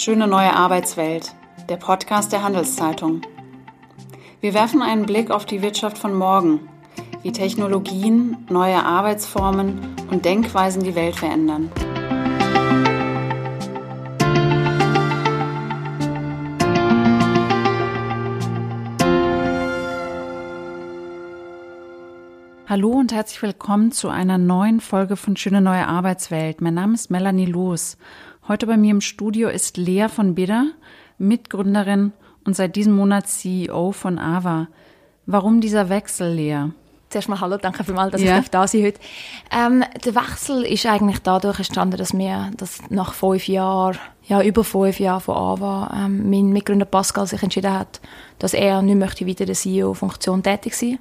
Schöne neue Arbeitswelt, der Podcast der Handelszeitung. Wir werfen einen Blick auf die Wirtschaft von morgen, wie Technologien, neue Arbeitsformen und Denkweisen die Welt verändern. Hallo und herzlich willkommen zu einer neuen Folge von Schöne neue Arbeitswelt. Mein Name ist Melanie Loos. Heute bei mir im Studio ist Lea von Bidder, Mitgründerin und seit diesem Monat CEO von AVA. Warum dieser Wechsel, Lea? Zuerst mal Hallo, danke vielmals, dass ja. ich da sein heute. Ähm, der Wechsel ist eigentlich dadurch entstanden, dass wir dass nach fünf Jahren, ja über fünf Jahren von AVA, ähm, mein Mitgründer Pascal sich entschieden hat, dass er nicht möchte weiter in der CEO-Funktion tätig sein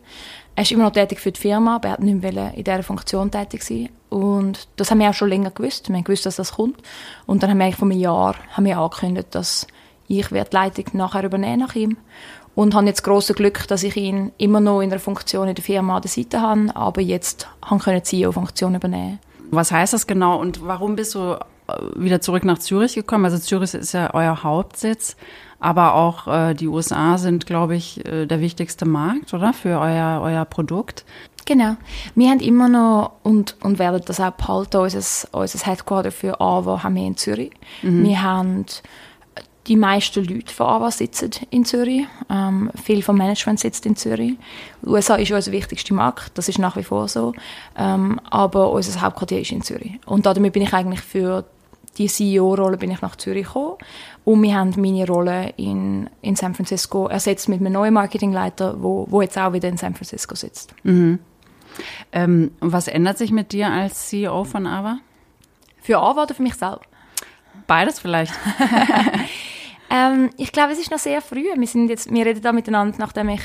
er ist immer noch tätig für die Firma, aber er hat nicht mehr in dieser Funktion tätig sein. Und das haben wir auch schon länger gewusst. Wir haben gewusst, dass das kommt. Und dann haben wir eigentlich vor einem Jahr haben wir angekündigt, dass ich die Leitung nachher übernehmen nach ihm. Und habe jetzt große Glück, dass ich ihn immer noch in der Funktion in der Firma an der Seite habe, aber jetzt haben können CEO-Funktion übernehmen. Was heißt das genau und warum bist du äh, wieder zurück nach Zürich gekommen? Also Zürich ist ja euer Hauptsitz. Aber auch äh, die USA sind, glaube ich, äh, der wichtigste Markt, oder? Für euer, euer Produkt. Genau. Wir haben immer noch und, und werden das auch behalten. Unser, unser Headquarter für AWA haben wir in Zürich. Mhm. Wir haben die meisten Leute von AWA sitzen in Zürich. Ähm, viel vom Management sitzt in Zürich. Die USA ist unser wichtigster Markt, das ist nach wie vor so. Ähm, aber unser Hauptquartier ist in Zürich. Und damit bin ich eigentlich für die CEO-Rolle bin ich nach Zürich gekommen und wir haben meine Rolle in, in San Francisco ersetzt mit einem neuen Marketingleiter, wo, wo jetzt auch wieder in San Francisco sitzt. Mhm. Ähm, was ändert sich mit dir als CEO von AVA? Für AVA oder für mich selbst? Beides vielleicht. ähm, ich glaube, es ist noch sehr früh. Wir, sind jetzt, wir reden da miteinander, nachdem ich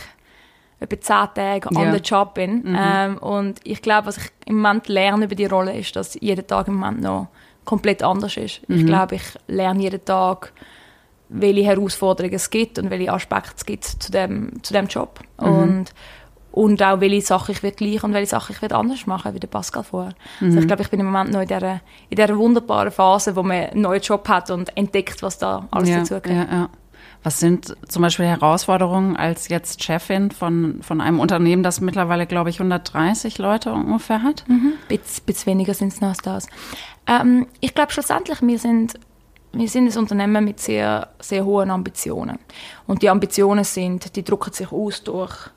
etwa zehn Tage ja. on the job bin. Mhm. Ähm, und ich glaube, was ich im Moment lerne über die Rolle, ist, dass jeden Tag im Moment noch komplett anders ist. Mhm. Ich glaube, ich lerne jeden Tag, welche Herausforderungen es gibt und welche Aspekte es gibt zu dem, zu dem Job. Mhm. Und, und auch welche Sachen ich will gleich und welche Sachen ich will anders machen, wie der Pascal vorher. Mhm. Also ich glaube, ich bin im Moment noch in dieser, in dieser wunderbaren Phase, wo man einen neuen Job hat und entdeckt, was da alles ja, dazugehört. Ja, ja. Was sind zum Beispiel Herausforderungen als jetzt Chefin von, von einem Unternehmen, das mittlerweile, glaube ich, 130 Leute ungefähr hat? Mhm. Bisschen, bisschen weniger sind es noch als das. Ähm, ich glaube schlussendlich, wir sind, wir sind ein Unternehmen mit sehr, sehr hohen Ambitionen. Und die Ambitionen sind, die drucken sich aus durch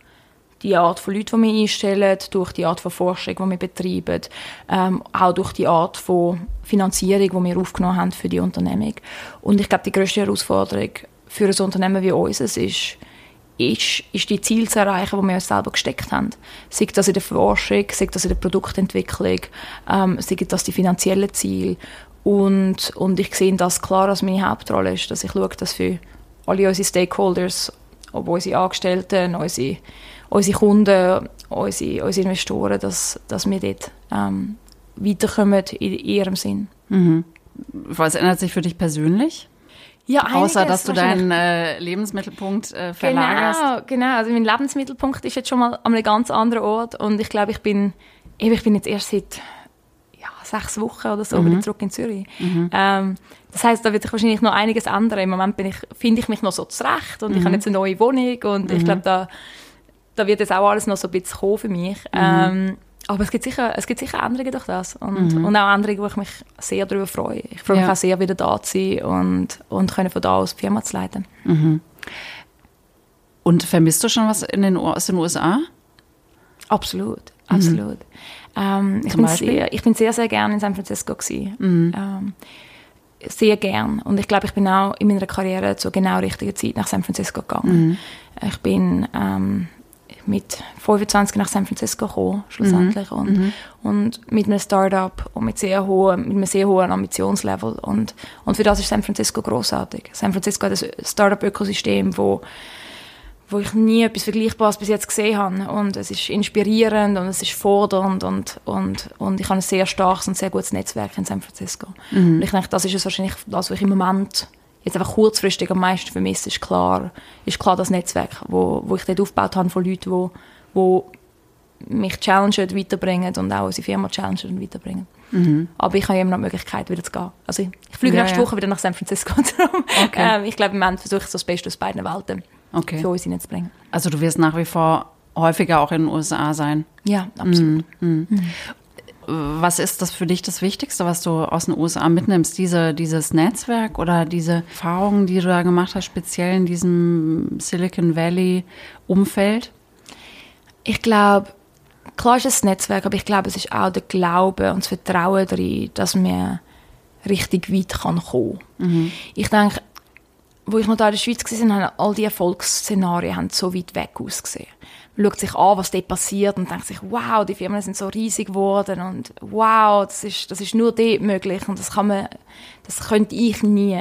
die Art von Leuten, die wir einstellen, durch die Art von Forschung, die wir betreiben, ähm, auch durch die Art von Finanzierung, die wir aufgenommen haben für die Unternehmung. Und ich glaube, die größte Herausforderung für ein Unternehmen wie uns ist, ist, ist die Ziele zu erreichen, die wir uns selber gesteckt haben. Sei das in der Forschung, sei das in der Produktentwicklung, ähm, sei das die finanziellen Ziele. Und, und ich sehe das klar als meine Hauptrolle ist, dass ich schaue, dass für alle unsere Stakeholders, ob unsere Angestellten, unsere, unsere Kunden, unsere, unsere Investoren, dass, dass wir dort ähm, weiterkommen in ihrem Sinn. Mhm. Was ändert sich für dich persönlich? Ja, Außer, dass du deinen äh, Lebensmittelpunkt äh, verlagerst. Genau, genau. Also mein Lebensmittelpunkt ist jetzt schon mal an einem ganz anderen Ort und ich glaube, ich bin, ich bin jetzt erst seit ja, sechs Wochen oder so mhm. wieder zurück in Zürich. Mhm. Ähm, das heißt, da wird sich wahrscheinlich noch einiges ändern. Im Moment bin ich, finde ich mich noch so zurecht und mhm. ich habe jetzt eine neue Wohnung und ich mhm. glaube, da, da wird jetzt auch alles noch so ein bisschen kommen für mich. Mhm. Ähm, aber es gibt sicher, es gibt sicher Änderungen durch das. Und, mhm. und auch Änderungen, wo ich mich sehr darüber freue. Ich freue mich auch sehr, wieder da zu sein und, und können von da aus die Firma zu leiten. Mhm. Und vermisst du schon was in den, aus den USA? Absolut, absolut. Mhm. Ähm, ich, bin sehr, ich bin sehr, sehr gerne in San Francisco gewesen. Mhm. Ähm, sehr gern. Und ich glaube, ich bin auch in meiner Karriere zur genau richtigen Zeit nach San Francisco gegangen. Mhm. Ich bin ähm, mit 25 nach San Francisco gekommen, schlussendlich. Mhm. Und, mhm. und mit einem Startup und mit, sehr hohen, mit einem sehr hohen Ambitionslevel. Und, und für das ist San Francisco großartig. San Francisco hat ein Startup-Ökosystem, wo, wo ich nie etwas Vergleichbares bis jetzt gesehen habe. Und es ist inspirierend und es ist fordernd und, und, und ich habe ein sehr starkes und sehr gutes Netzwerk in San Francisco. Mhm. Und ich denke, das ist es wahrscheinlich das, was ich im Moment jetzt einfach kurzfristig am meisten vermisst, ist klar, ist klar das Netzwerk, wo, wo ich dort aufgebaut habe von Leuten, wo, wo mich challengen, weiterbringen und auch unsere Firma challengen und weiterbringen. Mhm. Aber ich habe immer noch die Möglichkeit, wieder zu gehen. Also ich, ich fliege ja, nächste ja. Woche wieder nach San Francisco. okay. ähm, ich glaube, im Moment versuche ich so das Beste aus beiden Welten okay. für uns hineinzubringen. Also du wirst nach wie vor häufiger auch in den USA sein? Ja, absolut. Mhm. Mhm. Was ist das für dich das Wichtigste, was du aus den USA mitnimmst? Diese, dieses Netzwerk oder diese Erfahrungen, die du da gemacht hast, speziell in diesem Silicon Valley-Umfeld? Ich glaube, klar ist es das Netzwerk, aber ich glaube, es ist auch der Glaube und das Vertrauen darin, dass man richtig weit kann kommen kann. Mhm. Ich denke, wo ich noch da in der Schweiz war, haben all die Erfolgsszenarien haben so weit weg ausgesehen schaut sich an, was dort passiert und denkt sich, wow, die Firmen sind so riesig geworden und wow, das ist, das ist nur dort möglich und das kann man, das könnte ich nie.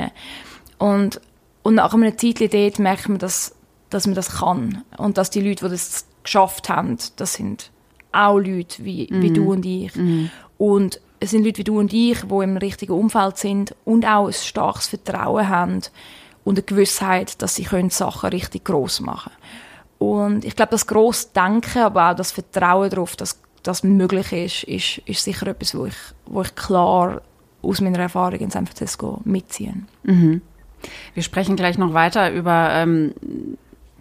Und, und nach einer Zeit dort merkt man, dass, dass man das kann und dass die Leute, die das geschafft haben, das sind auch Leute wie, mhm. wie du und ich. Mhm. Und es sind Leute wie du und ich, die im richtigen Umfeld sind und auch ein starkes Vertrauen haben und eine Gewissheit, dass sie können Sachen richtig groß machen können. Und ich glaube, das grosse Denken, aber auch das Vertrauen darauf, dass das möglich ist, ist, ist sicher etwas, wo ich, wo ich klar aus meiner Erfahrung in San Francisco mitziehe. Mhm. Wir sprechen gleich noch weiter über ähm,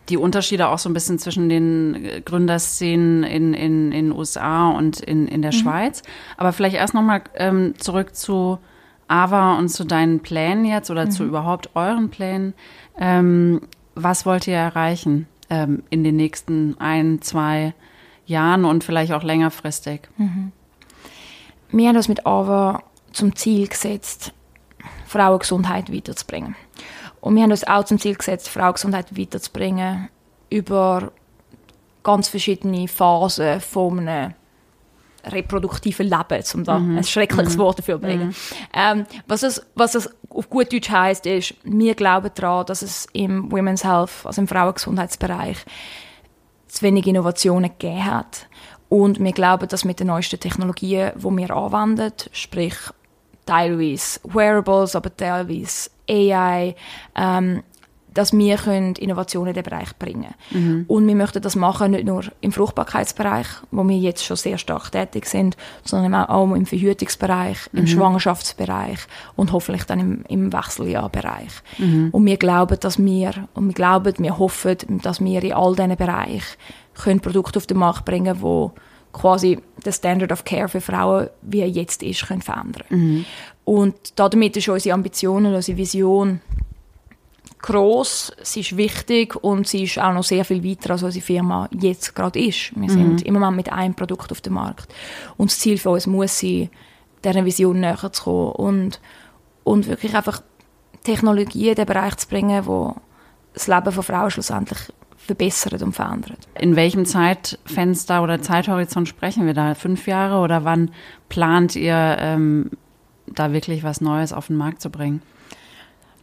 die Unterschiede auch so ein bisschen zwischen den Gründerszenen in in, in USA und in, in der mhm. Schweiz. Aber vielleicht erst nochmal ähm, zurück zu Ava und zu deinen Plänen jetzt oder mhm. zu überhaupt euren Plänen. Ähm, was wollt ihr erreichen? Ähm, in den nächsten ein, zwei Jahren und vielleicht auch längerfristig? Mhm. Wir haben uns mit AVA zum Ziel gesetzt, Frauengesundheit weiterzubringen. Und wir haben uns auch zum Ziel gesetzt, Frauengesundheit weiterzubringen über ganz verschiedene Phasen von einem reproduktiven Leben, um da mhm. ein schreckliches mhm. Wort dafür zu bringen. Mhm. Ähm, was, es, was es auf gut Deutsch heißt, ist, wir glauben daran, dass es im Women's Health, also im Frauengesundheitsbereich, zu wenig Innovationen gegeben hat. Und wir glauben, dass mit den neuesten Technologien, die wir anwenden, sprich teilweise Wearables, aber teilweise AI, ähm, dass wir Innovationen in den Bereich bringen können. Mhm. Und wir möchten das machen, nicht nur im Fruchtbarkeitsbereich, wo wir jetzt schon sehr stark tätig sind, sondern auch im Verhütungsbereich, mhm. im Schwangerschaftsbereich und hoffentlich dann im, im Wechseljahrbereich. Mhm. Und wir glauben, dass wir, und wir glauben, wir hoffen, dass wir in all diesen Bereichen können Produkte auf den Markt bringen wo quasi der Standard of Care für Frauen, wie er jetzt ist, können verändern. Mhm. Und damit ist unsere Ambition und unsere Vision, groß, sie ist wichtig und sie ist auch noch sehr viel weiter, als unsere Firma jetzt gerade ist. Wir sind mhm. im Moment mit einem Produkt auf dem Markt. Und das Ziel für uns muss sein, dieser Vision näher zu kommen und, und wirklich einfach Technologie in den Bereich zu bringen, wo das Leben von Frauen schlussendlich verbessert und verändert. In welchem Zeitfenster oder Zeithorizont sprechen wir da? Fünf Jahre oder wann plant ihr, ähm, da wirklich was Neues auf den Markt zu bringen?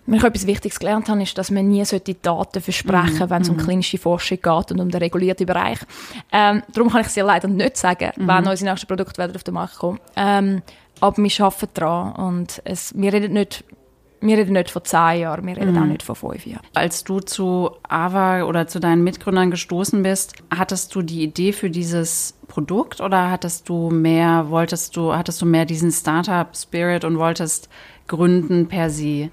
Wenn ich etwas Wichtiges gelernt habe, ist, dass man nie solche Daten versprechen sollte, wenn es um mhm. klinische Forschung geht und um den regulierten Bereich. Ähm, darum kann ich es dir leider nicht sagen, mhm. wann unsere nächsten Produkte auf den Markt kommen. Ähm, aber wir arbeiten daran und es, wir reden nicht wir reden nicht von zehn Jahren, wir reden mhm. auch nicht von fünf Jahren. Als du zu AVA oder zu deinen Mitgründern gestoßen bist, hattest du die Idee für dieses Produkt oder hattest du mehr, wolltest du, hattest du mehr diesen Startup-Spirit und wolltest gründen per se?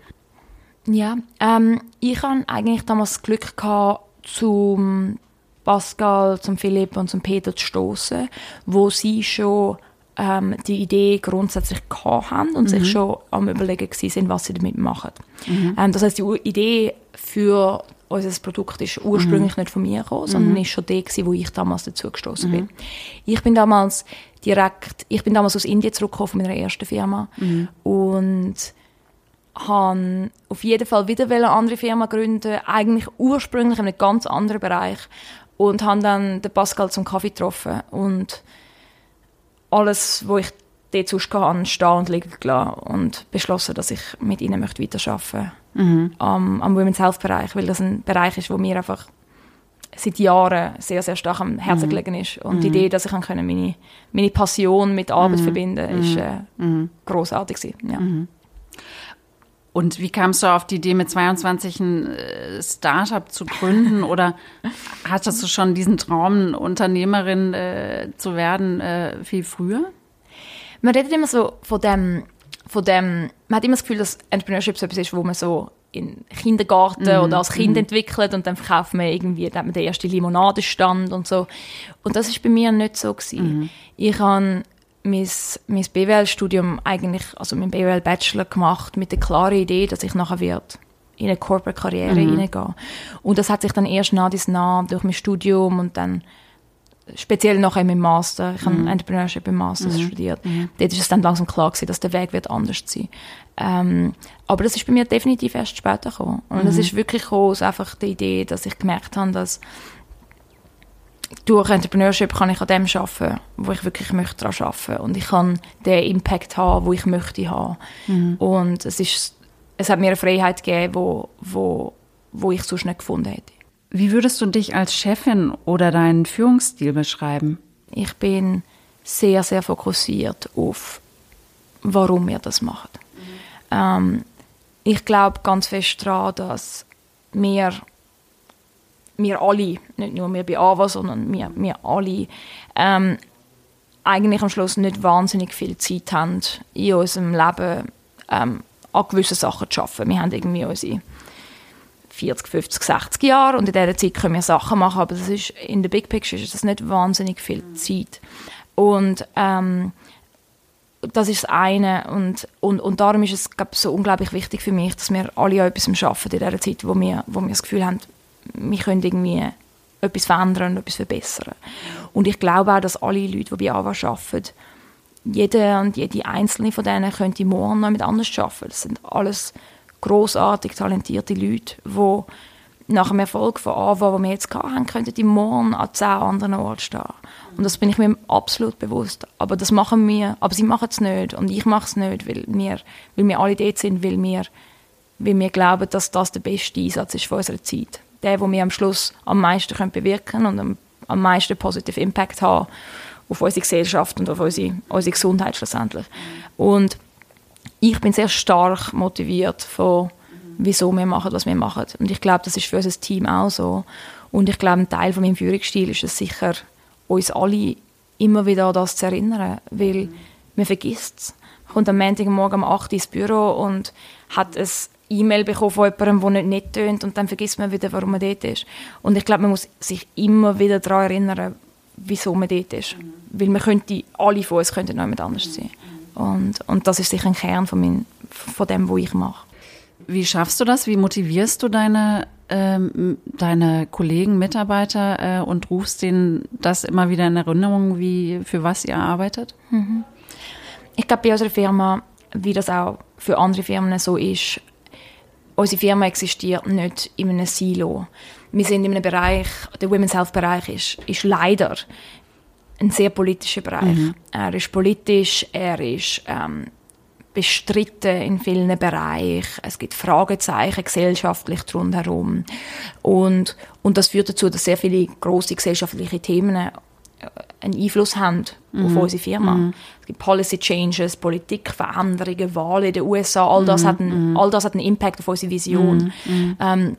Ja, ähm, ich hatte eigentlich damals das Glück gehabt, zum Pascal, zum Philipp und zum Peter zu stoßen, wo sie schon ähm, die Idee grundsätzlich haben und mhm. sich schon am überlegen sind, was sie damit machen. Mhm. Ähm, das heißt, die Idee für unser Produkt ist ursprünglich mhm. nicht von mir gekommen, sondern mhm. ist schon die wo ich damals dazu gestoßen bin. Mhm. Ich bin damals direkt, ich bin damals aus Indien zurückgekommen von meiner ersten Firma mhm. und habe auf jeden Fall wieder eine andere Firma gründen, eigentlich ursprünglich in einem ganz anderen Bereich und habe dann den Pascal zum Kaffee getroffen und alles, wo ich dort sonst hatte, stehen und liegen gelassen und beschlossen, dass ich mit ihnen möchte weiterarbeiten möchte mhm. am, am Women's Health Bereich, weil das ein Bereich ist, wo mir einfach seit Jahren sehr, sehr stark am Herzen mhm. gelegen ist. Und mhm. die Idee, dass ich meine, meine Passion mit Arbeit mhm. verbinden kann, ist mhm. äh, mhm. großartig. Ja. Und wie kamst du auf die Idee, mit 22 ein äh, Startup zu gründen? Oder hattest du schon diesen Traum, Unternehmerin äh, zu werden, äh, viel früher? man redet immer so von dem, von dem, man hat immer das Gefühl, dass Entrepreneurship so etwas ist, wo man so in Kindergarten mm. oder als Kind mm. entwickelt und dann verkauft man irgendwie, dann hat man den ersten Limonadenstand und so. Und das ist bei mir nicht so gewesen. Mm. Ich habe mein, mein BWL-Studium eigentlich, also mein BWL-Bachelor gemacht mit der klaren Idee, dass ich nachher wird in eine Corporate-Karriere mhm. hineingehen. Und das hat sich dann erst nach dies nach durch mein Studium und dann speziell nachher im Master, ich mhm. habe Entrepreneurship im Master mhm. studiert, mhm. dort ist es dann langsam klar gewesen, dass der Weg wird anders sein. Ähm, aber das ist bei mir definitiv erst später gekommen. Und das mhm. ist wirklich aus einfach der Idee, dass ich gemerkt habe, dass durch Entrepreneurship kann ich an dem arbeiten, wo ich wirklich möchte daran arbeiten. Und ich kann den Impact haben, wo ich möchte haben. Mhm. Und es, ist, es hat mir eine Freiheit gegeben, wo, wo, wo ich sonst nicht gefunden hätte. Wie würdest du dich als Chefin oder deinen Führungsstil beschreiben? Ich bin sehr, sehr fokussiert auf, warum wir das machen. Mhm. Ähm, ich glaube ganz fest daran, dass wir wir alle, nicht nur wir bei AWA, sondern wir, wir alle, ähm, eigentlich am Schluss nicht wahnsinnig viel Zeit haben, in unserem Leben ähm, an gewissen Sachen zu arbeiten. Wir haben irgendwie unsere 40, 50, 60 Jahre und in dieser Zeit können wir Sachen machen, aber das ist, in der Big Picture ist das nicht wahnsinnig viel Zeit. Und ähm, das ist das eine und, und, und darum ist es glaub, so unglaublich wichtig für mich, dass wir alle an etwas arbeiten in dieser Zeit, wo wir, wo wir das Gefühl haben, wir können irgendwie etwas verändern und etwas verbessern. Und ich glaube auch, dass alle Leute, die bei AWA arbeiten, jeder und jede einzelne von denen könnte morgen noch mit anders arbeiten. Das sind alles großartig talentierte Leute, die nach dem Erfolg von AWA, den wir jetzt hatten, könnten die morgen an zehn anderen Orten stehen. Und das bin ich mir absolut bewusst. Aber das machen wir, aber sie machen es nicht und ich mache es nicht, weil wir, weil wir alle dort sind, weil wir, weil wir glauben, dass das der beste Einsatz ist für unsere Zeit der, wo wir am Schluss am meisten können bewirken und am, am meisten positive Impact haben auf unsere Gesellschaft und auf unsere, unsere Gesundheit schlussendlich. Und ich bin sehr stark motiviert von, wieso wir machen, was wir machen. Und ich glaube, das ist für unser Team auch so. Und ich glaube, ein Teil von meinem Führungsstil ist es sicher, uns alle immer wieder an das zu erinnern, weil man vergisst es. Kommt am Montagmorgen um 8 Uhr ins Büro und hat es E-Mail bekommen von jemandem, der nicht nett tönt und dann vergisst man wieder, warum man dort ist. Und ich glaube, man muss sich immer wieder daran erinnern, wieso man dort ist. Mhm. Weil man könnte, alle von uns könnten noch jemand anders sein. Und, und das ist sicher ein Kern von, mein, von dem, was ich mache. Wie schaffst du das? Wie motivierst du deine, ähm, deine Kollegen, Mitarbeiter äh, und rufst denen das immer wieder in Erinnerung, wie, für was ihr arbeitet? Mhm. Ich glaube, bei unserer Firma, wie das auch für andere Firmen so ist, unsere Firma existiert nicht in einem Silo. Wir sind in einem Bereich, der Women's Health Bereich ist, ist leider ein sehr politischer Bereich. Mhm. Er ist politisch, er ist ähm, bestritten in vielen Bereichen. Es gibt Fragezeichen gesellschaftlich rundherum. Und, und das führt dazu, dass sehr viele große gesellschaftliche Themen einen Einfluss haben mhm. auf unsere Firma. Mhm. Es gibt Policy Changes, Politikveränderungen, Wahlen in den USA, all das, mhm. hat, einen, mhm. all das hat einen Impact auf unsere Vision. Mhm. Mhm. Ähm,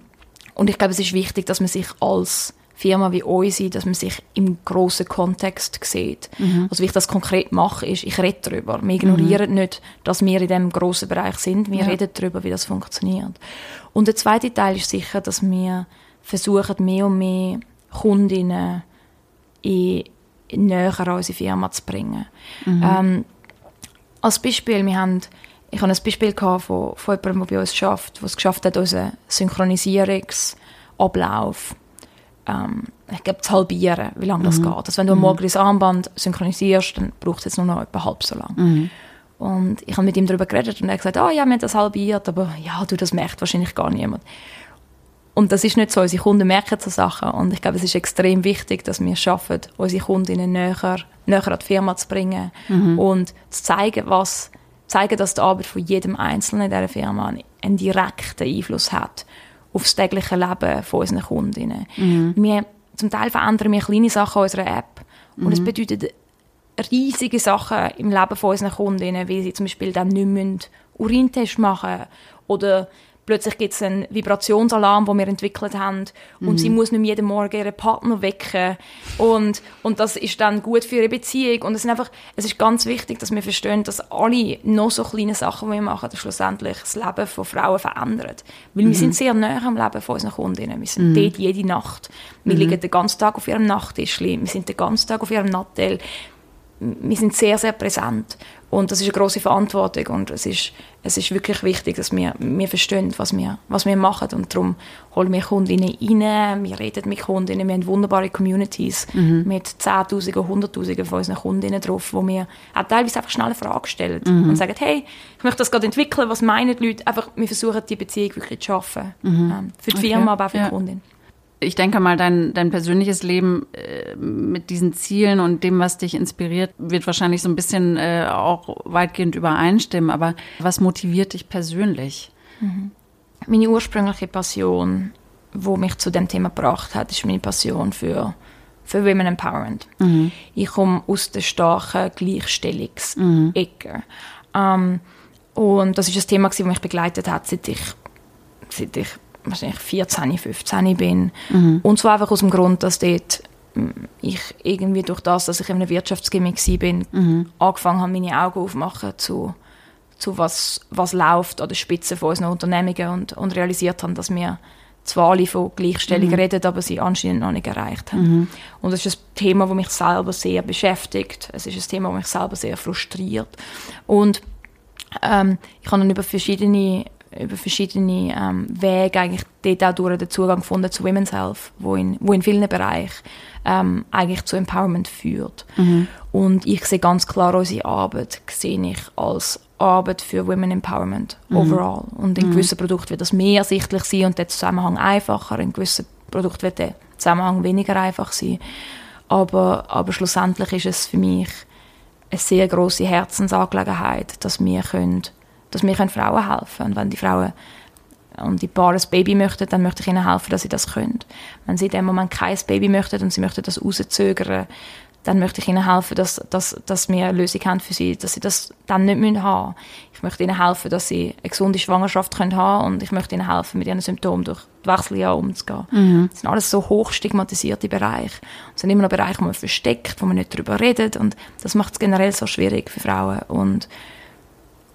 und ich glaube, es ist wichtig, dass man sich als Firma wie unsere, dass man sich im grossen Kontext sieht. Also wie ich das konkret mache, ist, ich rede darüber. Wir ignorieren nicht, dass wir in diesem grossen Bereich sind. Wir ja. reden darüber, wie das funktioniert. Und der zweite Teil ist sicher, dass wir versuchen, mehr und mehr Kundinnen in, näher an unsere Firma zu bringen. Mhm. Ähm, als Beispiel, wir haben, ich hatte ein Beispiel von, von jemandem, der bei uns arbeitet, der es geschafft hat, unseren Synchronisierungsablauf ähm, ich glaube, zu halbieren, wie lange das mhm. geht. Also wenn du mhm. morgen das Armband synchronisierst, dann braucht es jetzt nur noch etwa halb so lange. Mhm. Und ich habe mit ihm darüber geredet und er hat gesagt, oh, ja, wir haben das halbiert, aber ja, du, das merkt wahrscheinlich gar niemand. Und das ist nicht so. Unsere Kunden merken so Sachen. Und ich glaube, es ist extrem wichtig, dass wir es schaffen, unsere Kundinnen näher, näher an die Firma zu bringen mhm. und zu zeigen, was, zeigen, dass die Arbeit von jedem Einzelnen in dieser Firma einen direkten Einfluss hat auf das tägliche Leben von unseren Kundinnen. Mhm. Wir, zum Teil verändern wir kleine Sachen an unserer App. Und es mhm. bedeutet riesige Sachen im Leben von unseren Kundinnen, wie sie zum Beispiel dann nicht mehr Urintest machen oder plötzlich gibt es einen Vibrationsalarm, den wir entwickelt haben und sie muss nicht jeden Morgen ihren Partner wecken und, und das ist dann gut für ihre Beziehung und es, sind einfach, es ist ganz wichtig, dass wir verstehen, dass alle noch so kleine Sachen, die wir machen, schlussendlich das Leben von Frauen verändern. Weil wir sind sehr nah am Leben von unseren Kundinnen. Wir sind dort jede Nacht. Wir liegen den ganzen Tag auf ihrem Nachttisch. Wir sind den ganzen Tag auf ihrem Nattel. Wir sind sehr, sehr präsent. Und das ist eine große Verantwortung und es ist, es ist wirklich wichtig, dass wir, wir verstehen, was wir, was wir machen und darum holen wir Kundinnen rein, wir reden mit Kundinnen, wir haben wunderbare Communities mhm. mit Zehntausenden, Hunderttausenden von unseren Kundinnen drauf, wo wir auch teilweise einfach schnell eine Frage stellen mhm. und sagen, hey, ich möchte das gerade entwickeln, was meinen die Leute? Einfach, wir versuchen, die Beziehung wirklich zu schaffen. Mhm. Ähm, für die okay. Firma, aber auch für die ja. Kundin ich denke mal, dein, dein persönliches Leben äh, mit diesen Zielen und dem, was dich inspiriert, wird wahrscheinlich so ein bisschen äh, auch weitgehend übereinstimmen. Aber was motiviert dich persönlich? Mhm. Meine ursprüngliche Passion, wo mich zu dem Thema gebracht hat, ist meine Passion für, für Women Empowerment. Mhm. Ich komme aus der starken Gleichstellungsecke. Mhm. Ähm, und das ist ein Thema, das mich begleitet hat, seit ich, seit ich wahrscheinlich 14, 15 bin. Mhm. Und zwar einfach aus dem Grund, dass dort hm, ich irgendwie durch das, dass ich in einem Wirtschaftsgimmick bin, mhm. angefangen habe, meine Augen aufzumachen zu, zu was, was läuft an der Spitze von unseren Unternehmungen und, und realisiert habe, dass wir zwar alle von Gleichstellung mhm. reden, aber sie anscheinend noch nicht erreicht haben. Mhm. Und das ist ein Thema, das mich selber sehr beschäftigt. Es ist ein Thema, das mich selber sehr frustriert. Und ähm, ich habe dann über verschiedene über verschiedene ähm, Wege eigentlich dort auch durch den Zugang gefunden zu Women's Health, wo in, wo in vielen Bereichen ähm, eigentlich zu Empowerment führt. Mhm. Und ich sehe ganz klar unsere Arbeit sehe ich als Arbeit für Women Empowerment mhm. overall. Und in mhm. gewissen Produkten wird das mehr ersichtlich sein und der Zusammenhang einfacher, in gewissen Produkten wird der Zusammenhang weniger einfach sein. Aber, aber schlussendlich ist es für mich eine sehr große Herzensangelegenheit, dass wir können dass wir Frauen helfen können. Und wenn die Frauen und die Paare ein Baby möchten, dann möchte ich ihnen helfen, dass sie das können. Wenn sie in dem Moment kein Baby möchten und sie möchten das rauszögern, dann möchte ich ihnen helfen, dass, dass, dass wir eine Lösung haben für sie, dass sie das dann nicht müssen haben Ich möchte ihnen helfen, dass sie eine gesunde Schwangerschaft können haben und ich möchte ihnen helfen, mit ihren Symptomen durch die Wechseljahre umzugehen. Mhm. Das sind alles so hoch stigmatisierte Bereiche. Es sind immer noch Bereiche, wo man versteckt, wo man nicht darüber redet und das macht es generell so schwierig für Frauen und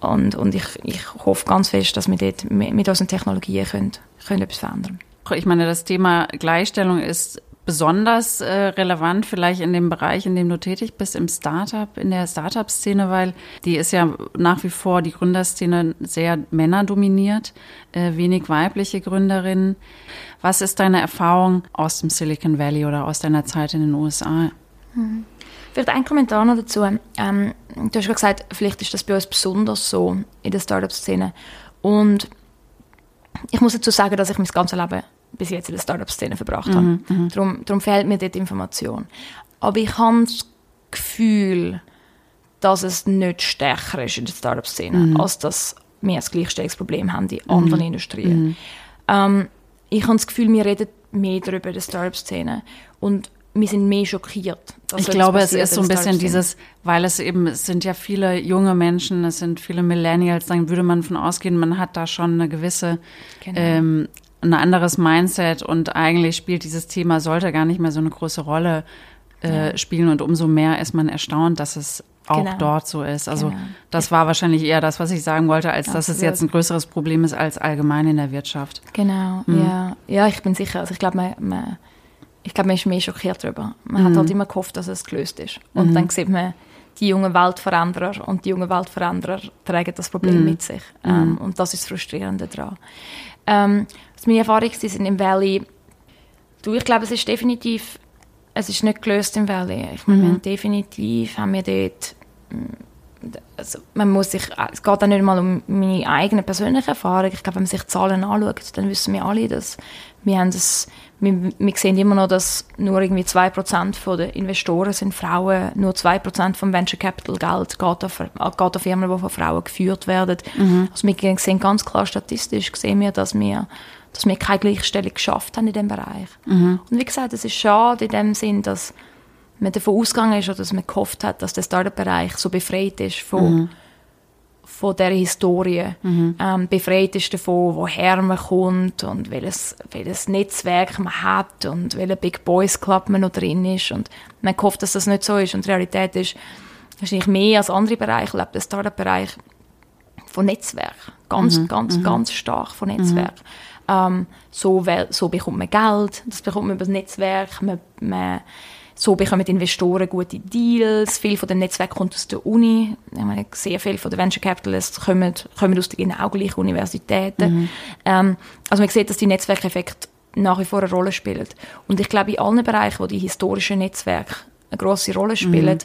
und, und ich, ich hoffe ganz fest, dass wir dort mit unseren Technologien können, können etwas verändern Ich meine, das Thema Gleichstellung ist besonders äh, relevant vielleicht in dem Bereich, in dem du tätig bist, im Startup, in der Startup-Szene, weil die ist ja nach wie vor die Gründerszene sehr männerdominiert, äh, wenig weibliche Gründerinnen. Was ist deine Erfahrung aus dem Silicon Valley oder aus deiner Zeit in den USA? Mhm. Vielleicht ein Kommentar noch dazu. Ähm, du hast gesagt, vielleicht ist das bei uns besonders so in der Startup-Szene. Und ich muss dazu sagen, dass ich mein ganzes Leben bis jetzt in der Startup-Szene verbracht habe. Mhm, mhm, darum, darum fehlt mir dort Information. Aber ich habe das Gefühl, dass es nicht stärker ist in der Startup-Szene, mhm. als dass wir ein Gleichstellungsproblem haben in anderen mhm. Industrien. Mhm. Ähm, ich habe das Gefühl, wir reden mehr darüber in der Startup-Szene. Und wir sind mehr schockiert. Ich glaube, es ist so ein bisschen dieses, weil es eben, es sind ja viele junge Menschen, es sind viele Millennials, dann würde man von ausgehen, man hat da schon eine gewisse, genau. ähm, ein anderes Mindset und eigentlich spielt dieses Thema, sollte gar nicht mehr so eine große Rolle äh, ja. spielen und umso mehr ist man erstaunt, dass es auch genau. dort so ist. Also genau. das war wahrscheinlich eher das, was ich sagen wollte, als Absolut. dass es jetzt ein größeres Problem ist als allgemein in der Wirtschaft. Genau, mhm. ja. Ja, ich bin sicher. Also ich glaube, man, man ich glaube, man ist mehr schockiert darüber. Man mhm. hat halt immer gehofft, dass es gelöst ist. Und mhm. dann sieht man, die jungen Weltveränderer und die jungen Weltveränderer tragen das Problem mhm. mit sich. Mhm. Ähm, und das ist das Frustrierende daran. Ähm, was meine Erfahrungen sind im Valley, du, ich glaube, es ist definitiv, es ist nicht gelöst im Valley. Ich meine, mhm. definitiv haben wir dort also man muss sich, es geht auch nicht mal um meine eigene persönliche Erfahrung. Ich glaube, wenn man sich die Zahlen anschaut, dann wissen wir alle, dass wir haben das, wir, wir sehen immer noch, dass nur irgendwie 2% der Investoren sind Frauen, nur 2% vom Venture Capital Geld geht an, geht an Firmen, die von Frauen geführt werden. Mhm. Also wir sehen ganz klar statistisch, sehen wir, dass wir dass wir keine Gleichstellung geschafft haben in diesem Bereich. Mhm. Und wie gesagt, es ist schade in dem Sinn, dass man davon ausgegangen ist oder dass man gehofft hat, dass der Startup-Bereich so befreit ist von, mhm. von dieser Historie mhm. ähm, befreit ist davon, woher man kommt und welches, welches Netzwerk man hat und welcher Big Boys Club man noch drin ist und man hofft, dass das nicht so ist und die Realität ist wahrscheinlich mehr als andere Bereiche, lebt der Startup-Bereich von Netzwerk, ganz, mhm. ganz, mhm. ganz stark von Netzwerk. Mhm. Ähm, so, so bekommt man Geld, das bekommt man über das Netzwerk, man, man so bekommen Investoren gute Deals. Viel von dem Netzwerk kommt aus der Uni. Ich meine, sehr viele von den Venture Capitalists kommen, kommen aus den genau gleichen Universitäten. Mhm. Ähm, also man sieht, dass die Netzwerkeffekte nach wie vor eine Rolle spielen. Und ich glaube, in allen Bereichen, wo die historischen Netzwerke eine grosse Rolle spielen,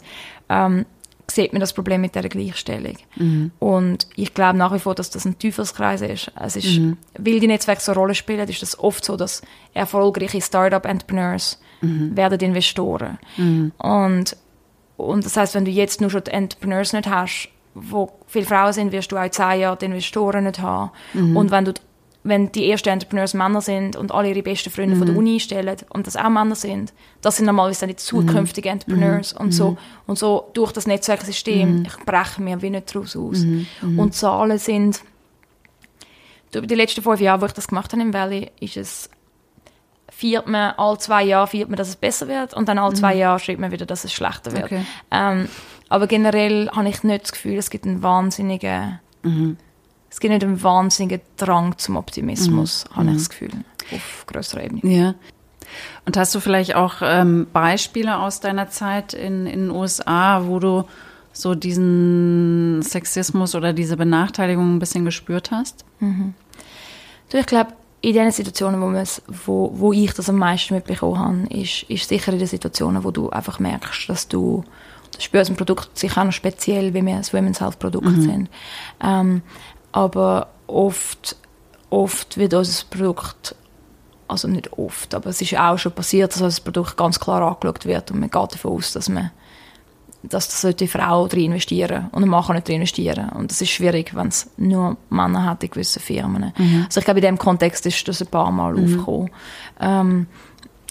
mhm. ähm, sieht man das Problem mit der Gleichstellung. Mhm. Und ich glaube nach wie vor, dass das ein Teufelskreis ist. Es ist, mhm. weil die Netzwerke so eine Rolle spielen, ist das oft so, dass erfolgreiche Startup-Entrepreneurs mhm. werden Investoren. Mhm. Und, und das heißt, wenn du jetzt nur schon die Entrepreneurs nicht hast, wo viele Frauen sind, wirst du auch in zehn Jahren die Investoren nicht haben. Mhm. Und wenn du wenn die ersten Entrepreneurs Männer sind und alle ihre besten Freunde mhm. von der mhm. Uni stellen und das auch Männer sind, das sind normalerweise dann die zukünftigen mhm. Entrepreneurs mhm. und so und so durch das Netzwerksystem mhm. brechen wir wie nicht daraus aus. Mhm. Und Zahlen sind über die letzten fünf Jahre, wo ich das gemacht habe im Valley, ist es viert man alle zwei Jahre viert man, dass es besser wird und dann alle zwei Jahre schreibt man wieder, dass es schlechter wird. Okay. Ähm, aber generell habe ich nicht das Gefühl, es gibt einen wahnsinnigen es gibt nicht einen wahnsinnigen Drang zum Optimismus, mhm. habe ich mhm. das Gefühl, auf größerer Ebene. Ja. Und hast du vielleicht auch ähm, Beispiele aus deiner Zeit in, in den USA, wo du so diesen Sexismus oder diese Benachteiligung ein bisschen gespürt hast? Mhm. Du, ich glaube, in den Situationen, wo, wo, wo ich das am meisten mitbekommen habe, ist, ist sicher in den Situationen, wo du einfach merkst, dass du das spürst ein Produkt sicher auch noch speziell, wie wir das Women's Health Produkt mhm. sind. Ähm, aber oft, oft wird unser Produkt, also nicht oft, aber es ist auch schon passiert, dass unser Produkt ganz klar angeschaut wird und man geht davon aus, dass man dass das die Frau drin investieren und ein Mann kann nicht drin investieren. Und das ist schwierig, wenn es nur Männer hat in gewissen Firmen. Mhm. Also ich glaube, in dem Kontext ist das ein paar Mal mhm. aufgekommen. Ähm,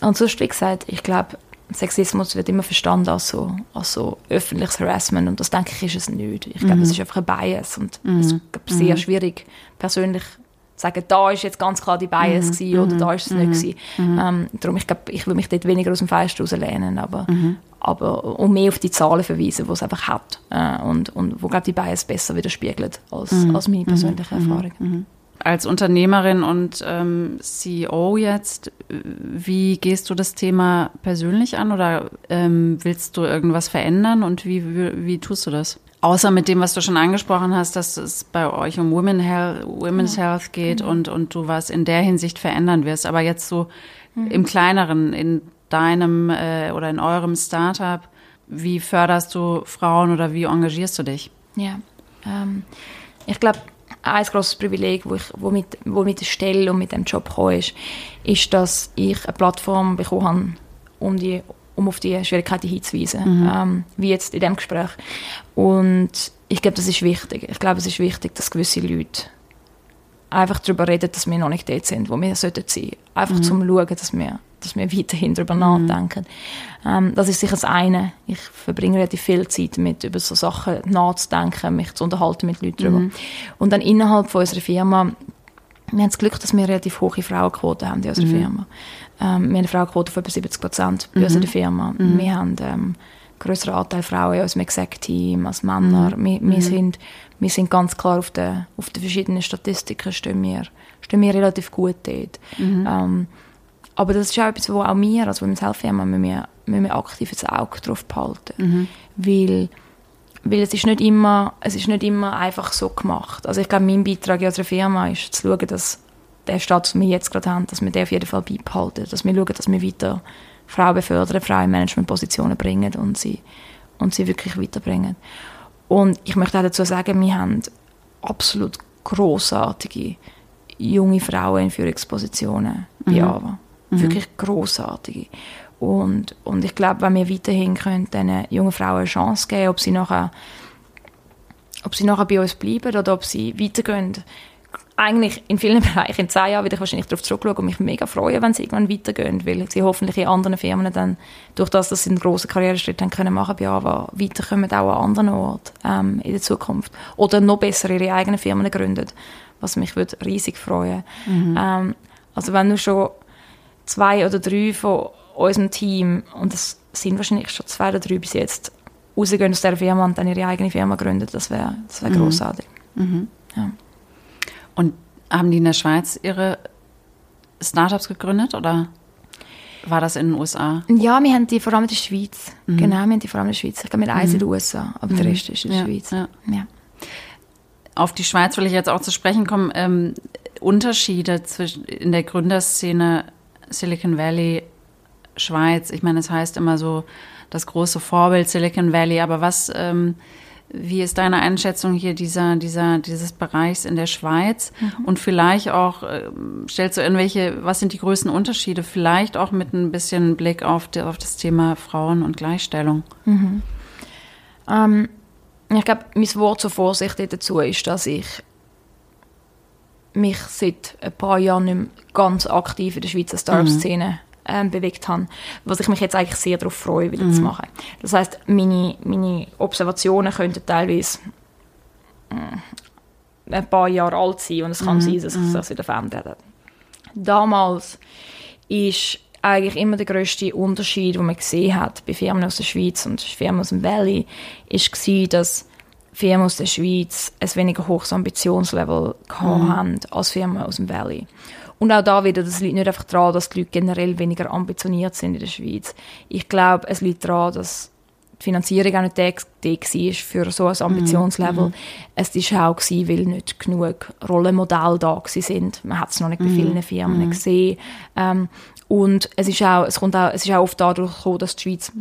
und sonst, wie gesagt, ich glaube, Sexismus wird immer verstanden als so, als so öffentliches Harassment und das denke ich ist es nicht. Ich glaube, mhm. es ist einfach ein Bias und mhm. es ist sehr mhm. schwierig, persönlich sagen, da ist jetzt ganz klar die Bias mhm. oder da ist es nicht gewesen. Mhm. Ähm, darum, ich glaube, ich will mich dort weniger aus dem Fenster rauslehnen, aber, mhm. aber um mehr auf die Zahlen verweisen, die es einfach hat äh, und, und wo, glaube die Bias besser widerspiegelt als, als meine persönliche Erfahrung als Unternehmerin und ähm, CEO jetzt, wie gehst du das Thema persönlich an oder ähm, willst du irgendwas verändern und wie, wie, wie, tust du das? Außer mit dem, was du schon angesprochen hast, dass es bei euch um Women Health, Women's ja. Health geht mhm. und, und du was in der Hinsicht verändern wirst. Aber jetzt so mhm. im Kleineren, in deinem äh, oder in eurem Startup, wie förderst du Frauen oder wie engagierst du dich? Ja, ähm, ich glaube, ein grosses Privileg, wo, ich, wo, mit, wo mit der Stelle und mit dem Job gekommen ist, ist, dass ich eine Plattform bekommen habe, um, die, um auf die Schwierigkeiten hinzuweisen, mhm. ähm, wie jetzt in diesem Gespräch. Und ich glaube, das ist wichtig. Ich glaube, es ist wichtig, dass gewisse Leute einfach darüber reden, dass wir noch nicht dort sind, wo wir sollten sein. Einfach mhm. zum Schauen, dass wir dass wir weiterhin darüber mhm. nachdenken. Ähm, das ist sicher das eine. Ich verbringe relativ viel Zeit mit über so Sachen nachzudenken, mich zu unterhalten mit Leuten darüber. Mhm. Und dann innerhalb von unserer Firma, wir haben das Glück, dass wir eine relativ hohe Frauenquote haben in unserer mhm. Firma. Ähm, wir haben eine Frauenquote von etwa 70 Prozent bei mhm. Firma. Mhm. Wir haben ähm, größeren Anteil Frauen in unserem Exec-Team als Männer. Mhm. Wir, wir, sind, wir sind ganz klar auf den, auf den verschiedenen Statistiken stehen wir, stehen wir relativ gut dort. Ähm, aber das ist auch etwas, wo auch wir als Women's Health Firma müssen wir, müssen wir aktiv das Auge drauf behalten. Mhm. Weil, weil es ist nicht immer, es ist nicht immer einfach so gemacht. Also ich glaube, mein Beitrag in unserer Firma ist zu schauen, dass der Status, den wir jetzt gerade haben, dass wir den auf jeden Fall beibehalten. Dass wir schauen, dass wir weiter Frauen befördern, Frauen in Managementpositionen bringen und sie, und sie wirklich weiterbringen. Und ich möchte auch dazu sagen, wir haben absolut großartige junge Frauen in Führungspositionen bei mhm. AWA. Mhm. Wirklich großartige. Und, und ich glaube, wenn wir weiterhin können, diesen jungen Frauen eine Chance geben, ob sie nachher, ob sie nachher bei uns bleiben oder ob sie weitergehen, eigentlich in vielen Bereichen in zehn Jahren werde ich wahrscheinlich darauf zurückschauen und mich mega freuen, wenn sie irgendwann weitergehen, weil sie hoffentlich in anderen Firmen dann, durch das, dass sie einen grossen Karriereschritt haben können machen bei Java, weiterkommen auch an anderen Orten ähm, in der Zukunft. Oder noch besser ihre eigenen Firmen gründen, was mich würde riesig freuen. Mhm. Ähm, also wenn nur schon zwei oder drei von unserem Team, und es sind wahrscheinlich schon zwei oder drei bis jetzt, rausgehen aus dieser Firma und dann ihre eigene Firma gründen, das wäre das wär mhm. großartig. Mhm. Ja. Und haben die in der Schweiz ihre Startups gegründet oder war das in den USA? Ja, wir haben die vor allem in der Schweiz. Mhm. Genau, wir haben die vor allem in der Schweiz. Ich glaube, mit eins in den USA, aber der mhm. Rest ist in der ja, Schweiz. Ja. ja. Auf die Schweiz will ich jetzt auch zu sprechen kommen. Ähm, Unterschiede zwischen in der Gründerszene Silicon Valley, Schweiz. Ich meine, es heißt immer so das große Vorbild Silicon Valley, aber was ähm, wie ist deine Einschätzung hier dieser, dieser, dieses Bereichs in der Schweiz? Mhm. Und vielleicht auch, äh, stellst du irgendwelche, was sind die größten Unterschiede? Vielleicht auch mit ein bisschen Blick auf, die, auf das Thema Frauen und Gleichstellung. Mhm. Ähm, ich glaube, mein Wort zur Vorsicht dazu ist, dass ich mich seit ein paar Jahren nicht mehr ganz aktiv in der Schweizer Startup-Szene mhm ähm, bewegt habe, was ich mich jetzt eigentlich sehr darauf freue, wieder mhm. zu machen. Das heißt, meine, meine Observationen könnten teilweise äh, ein paar Jahre alt sein und es kann mhm. sein, dass sich mhm. das wieder verändert. Damals ist eigentlich immer der größte Unterschied, den man gesehen hat bei Firmen aus der Schweiz und Firmen aus dem Valley, ist gewesen, dass Firmen aus der Schweiz ein weniger hohes Ambitionslevel mhm. haben als Firmen aus dem Valley. Und auch da wieder, das liegt nicht einfach daran, dass die Leute generell weniger ambitioniert sind in der Schweiz. Ich glaube, es liegt daran, dass die Finanzierung auch nicht der, war für so ein Ambitionslevel. Mm, Es war auch, gewesen, weil nicht genug Rollenmodelle da sind. Man hat es noch nicht bei mm, vielen Firmen mm. gesehen. Ähm, und es ist, auch, es, kommt auch, es ist auch oft dadurch gekommen, dass die Schweiz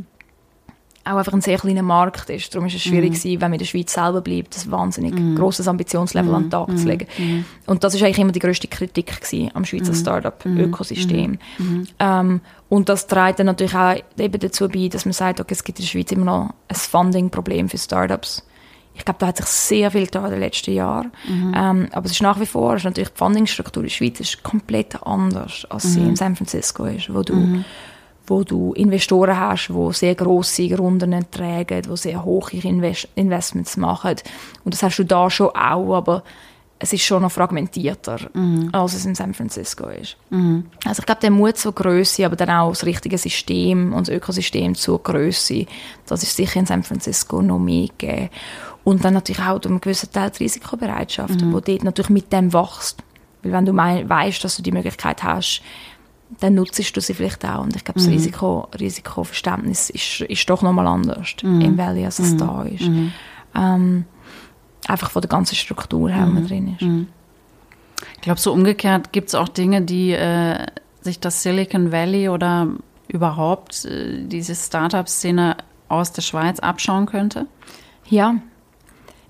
auch einfach ein sehr kleiner Markt ist. Darum ist es schwierig, mm. wenn man in der Schweiz selber bleibt, ein wahnsinnig mm. grosses Ambitionslevel mm. an den Tag zu legen. Mm. Und das ist eigentlich immer die grösste Kritik am Schweizer Startup-Ökosystem. Ähm, und das trägt dann natürlich auch eben dazu bei, dass man sagt, okay, es gibt in der Schweiz immer noch ein Funding-Problem für Startups. Ich glaube, da hat sich sehr viel getan in den letzten Jahren. Mhm. Ähm, aber es ist nach wie vor, ist natürlich die Funding-Struktur in der Schweiz ist komplett anders, als sie in San Francisco ist, wo du wo du Investoren hast, die sehr grosse Runden tragen, die sehr hohe Invest Investments machen. Und das hast du da schon auch, aber es ist schon noch fragmentierter, mhm. als es in San Francisco ist. Mhm. Also ich glaube, der Mut zur Größe, aber dann auch das richtige System und das Ökosystem zur Größe, das ist sicher in San Francisco noch mehr gegeben. Und dann natürlich auch um einen gewissen Teil die Risikobereitschaft, mhm. wo dort natürlich mit dem wächst. Weil wenn du weißt, dass du die Möglichkeit hast, dann nutzt du sie vielleicht auch. Und ich glaube, das mhm. Risiko, Risikoverständnis ist, ist doch nochmal anders mhm. im Valley, als es mhm. da ist. Mhm. Ähm, einfach von der ganzen Struktur her, mhm. drin ist. Mhm. Ich glaube, so umgekehrt gibt es auch Dinge, die äh, sich das Silicon Valley oder überhaupt äh, diese Startup-Szene aus der Schweiz abschauen könnte? Ja.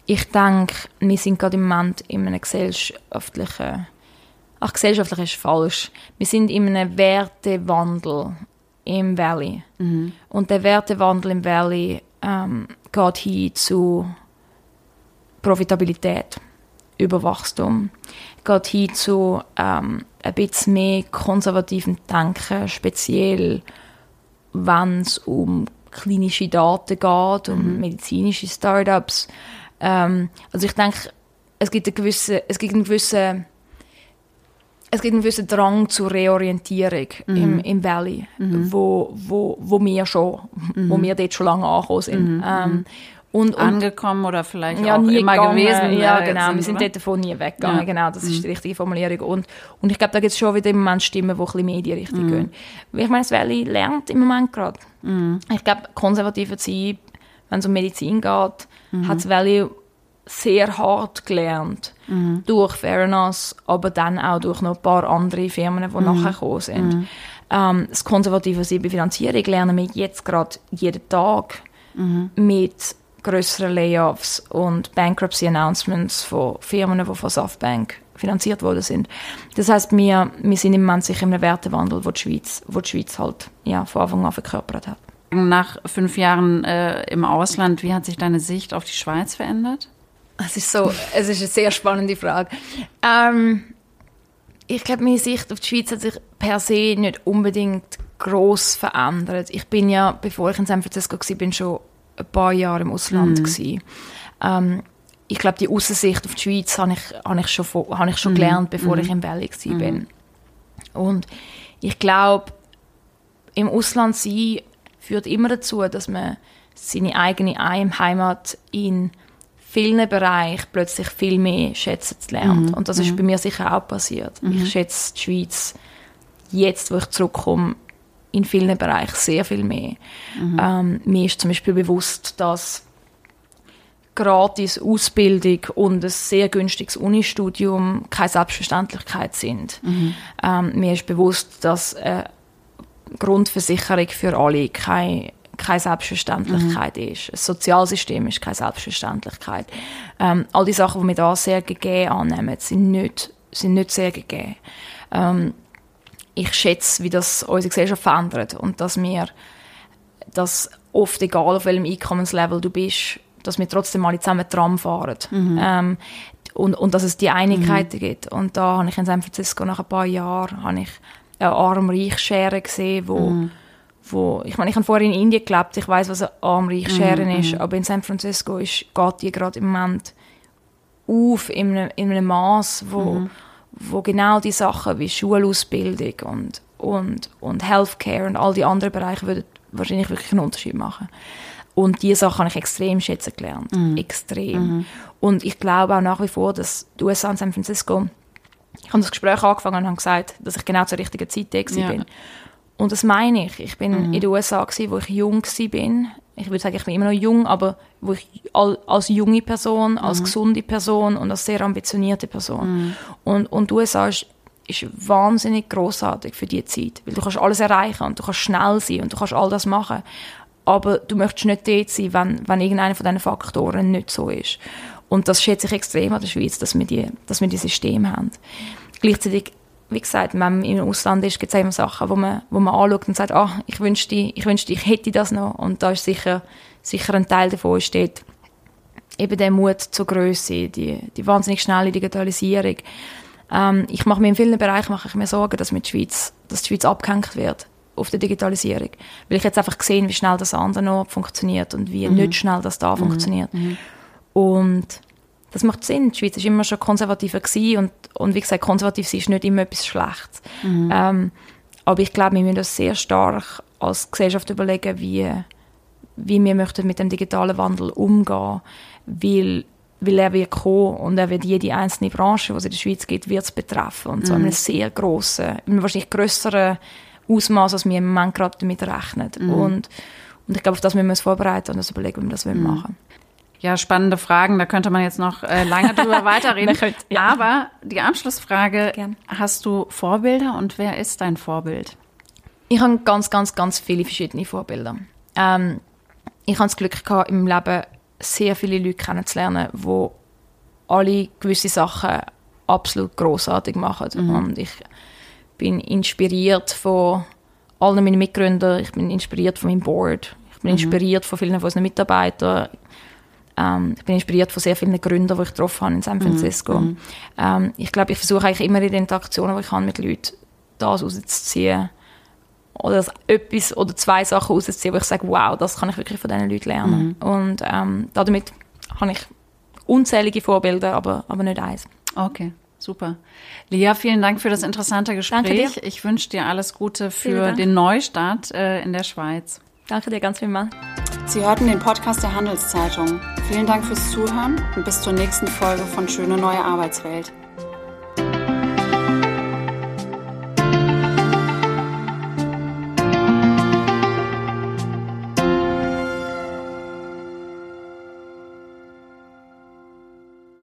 Ich denke, wir sind gerade im Moment in einem gesellschaftlichen Ach, gesellschaftlich ist falsch. Wir sind in einem Wertewandel im Valley. Mhm. Und der Wertewandel im Valley ähm, geht hin zu Profitabilität über Wachstum. Geht hin zu ähm, ein bisschen mehr konservativem Denken, speziell wenn es um klinische Daten geht, um mhm. medizinische Startups. Ähm, also ich denke, es gibt, eine gewisse, es gibt einen gewissen es gibt einen gewissen Drang zur Reorientierung mhm. im, im Valley, mhm. wo, wo, wo wir schon, mhm. wo wir dort schon lange angekommen sind. Mhm. Ähm, mhm. und, und, Angekommen oder vielleicht ja, auch nie immer gegangen. gewesen. Ja, genau. Wir sind dort davon nie weggegangen. Ja. Genau, das ist mhm. die richtige Formulierung. Und, und ich glaube, da gibt es schon wieder im Moment Stimmen, die ein bisschen mehr in die Richtung gehen. Ich meine, das Valley lernt im Moment gerade. Ich glaube, konservativer zu sein, wenn es um Medizin geht, hat das Valley sehr hart gelernt. Mhm. Durch Fairness, aber dann auch durch noch ein paar andere Firmen, die mhm. nachher gekommen sind. Mhm. Ähm, das konservative Finanzierung lernen wir jetzt gerade jeden Tag mhm. mit größeren Layoffs und Bankruptcy-Announcements von Firmen, die von Softbank finanziert worden sind. Das heißt, wir, wir sind im Moment sicher in einem Wertewandel, wo die Schweiz, wo die Schweiz halt ja, von Anfang an verkörpert hat. Nach fünf Jahren äh, im Ausland, wie hat sich deine Sicht auf die Schweiz verändert? Es ist so, es ist eine sehr spannende Frage. Ähm, ich glaube, meine Sicht auf die Schweiz hat sich per se nicht unbedingt groß verändert. Ich bin ja, bevor ich in San Francisco war, bin schon ein paar Jahre im Ausland mhm. ähm, ich glaube, die Aussicht auf die Schweiz habe ich, habe ich schon, habe ich schon mhm. gelernt, bevor mhm. ich in Valley war. Mhm. Und ich glaube, im Ausland sein führt immer dazu, dass man seine eigene Heimat in vielen Bereichen plötzlich viel mehr schätzen lernt. Mhm. Und das ist mhm. bei mir sicher auch passiert. Mhm. Ich schätze die Schweiz jetzt, wo ich zurückkomme, in vielen Bereichen sehr viel mehr. Mhm. Ähm, mir ist zum Beispiel bewusst, dass gratis Ausbildung und ein sehr günstiges Unistudium keine Selbstverständlichkeit sind. Mhm. Ähm, mir ist bewusst, dass eine Grundversicherung für alle keine keine Selbstverständlichkeit mhm. ist. Das Sozialsystem ist keine Selbstverständlichkeit. Ähm, all die Sachen, die wir da sehr gegeben annehmen, sind nicht, sind nicht sehr gegeben. Ähm, ich schätze, wie das unsere Gesellschaft verändert und dass wir, dass oft, egal auf welchem Einkommenslevel du bist, dass wir trotzdem alle zusammen Tram fahren. Mhm. Ähm, und, und dass es die Einigkeit mhm. gibt. Und da habe ich in San Francisco nach ein paar Jahren habe ich eine arm-reich-Schere gesehen, wo mhm wo, ich meine, ich habe vorher in Indien gelebt, ich weiß, was eine arm-reich-Schere mm, ist, aber in San Francisco ist, geht die gerade im Moment auf in einem, in einem Maß, wo, mm. wo genau die Sachen wie Schulausbildung und, und, und Healthcare und all die anderen Bereiche würden wahrscheinlich wirklich einen Unterschied machen. Und diese Sachen habe ich extrem schätzen gelernt. Mm. Extrem. -hmm. Und ich glaube auch nach wie vor, dass die USA und San Francisco ich habe das Gespräch angefangen und habe gesagt, dass ich genau zur richtigen Zeit da ja. bin. Und das meine ich. Ich bin mhm. in den USA, gewesen, wo ich jung bin. Ich würde sagen, ich bin immer noch jung, aber wo ich als junge Person, als mhm. gesunde Person und als sehr ambitionierte Person. Mhm. Und, und die USA ist, ist wahnsinnig großartig für diese Zeit, weil du kannst alles erreichen und du kannst schnell sein und du kannst all das machen. Aber du möchtest nicht dort sein, wenn, wenn irgendeiner von diesen Faktoren nicht so ist. Und das schätze ich extrem an der Schweiz, dass wir die, dass wir die Systeme haben. Gleichzeitig wie gesagt, wenn man im Ausland ist, gibt es immer Sachen, wo man, wo man anschaut und sagt, ah, ich wünschte, ich wünschte, ich hätte das noch. Und da ist sicher, sicher ein Teil davon steht eben der Mut zur Größe, die, die wahnsinnig schnelle Digitalisierung. Ähm, ich mache mir in vielen Bereichen mache ich mir Sorgen, dass, mit Schweiz, dass die Schweiz abgehängt wird auf der Digitalisierung. Weil ich jetzt einfach gesehen, wie schnell das andere noch funktioniert und wie mhm. nicht schnell das da mhm. funktioniert. Mhm. Und das macht Sinn. Die Schweiz war immer schon konservativer gewesen und, und wie gesagt, konservativ sein ist nicht immer etwas Schlechtes. Mhm. Ähm, aber ich glaube, wir müssen das sehr stark als Gesellschaft überlegen, wie, wie wir möchten mit dem digitalen Wandel umgehen, weil, weil er wird kommen und er wird jede einzelne Branche, die es in der Schweiz gibt, wird es betreffen und so mhm. in einem sehr grossen, in einem wahrscheinlich grösseren Ausmaß, als wir im Moment gerade damit rechnen. Mhm. Und, und ich glaube, auf das müssen wir uns vorbereiten und uns überlegen, wie wir das mhm. machen wollen. Ja, spannende Fragen. Da könnte man jetzt noch äh, lange drüber weiterreden. könnt, ja. Aber die Anschlussfrage: Gern. Hast du Vorbilder und wer ist dein Vorbild? Ich habe ganz, ganz, ganz viele verschiedene Vorbilder. Ähm, ich habe das Glück gehabt, im Leben sehr viele Leute kennenzulernen, die alle gewisse Sachen absolut großartig machen. Mhm. Und ich bin inspiriert von allen meinen Mitgründern. Ich bin inspiriert von meinem Board. Ich bin mhm. inspiriert von vielen von unseren Mitarbeitern. Ähm, ich bin inspiriert von sehr vielen Gründern, die ich getroffen habe in San Francisco. Mhm. Ähm, ich glaube, ich versuche eigentlich immer in den Interaktionen, die ich habe mit Leuten, das rauszuziehen. Oder etwas oder zwei Sachen rauszuziehen, wo ich sage, wow, das kann ich wirklich von diesen Leuten lernen. Mhm. Und ähm, damit habe ich unzählige Vorbilder, aber, aber nicht eins. Okay. Super. Lia, vielen Dank für das interessante Gespräch. Danke dir. Ich wünsche dir alles Gute für den Neustart äh, in der Schweiz. Danke dir ganz vielmals. Sie hörten den Podcast der Handelszeitung. Vielen Dank fürs Zuhören und bis zur nächsten Folge von Schöne neue Arbeitswelt.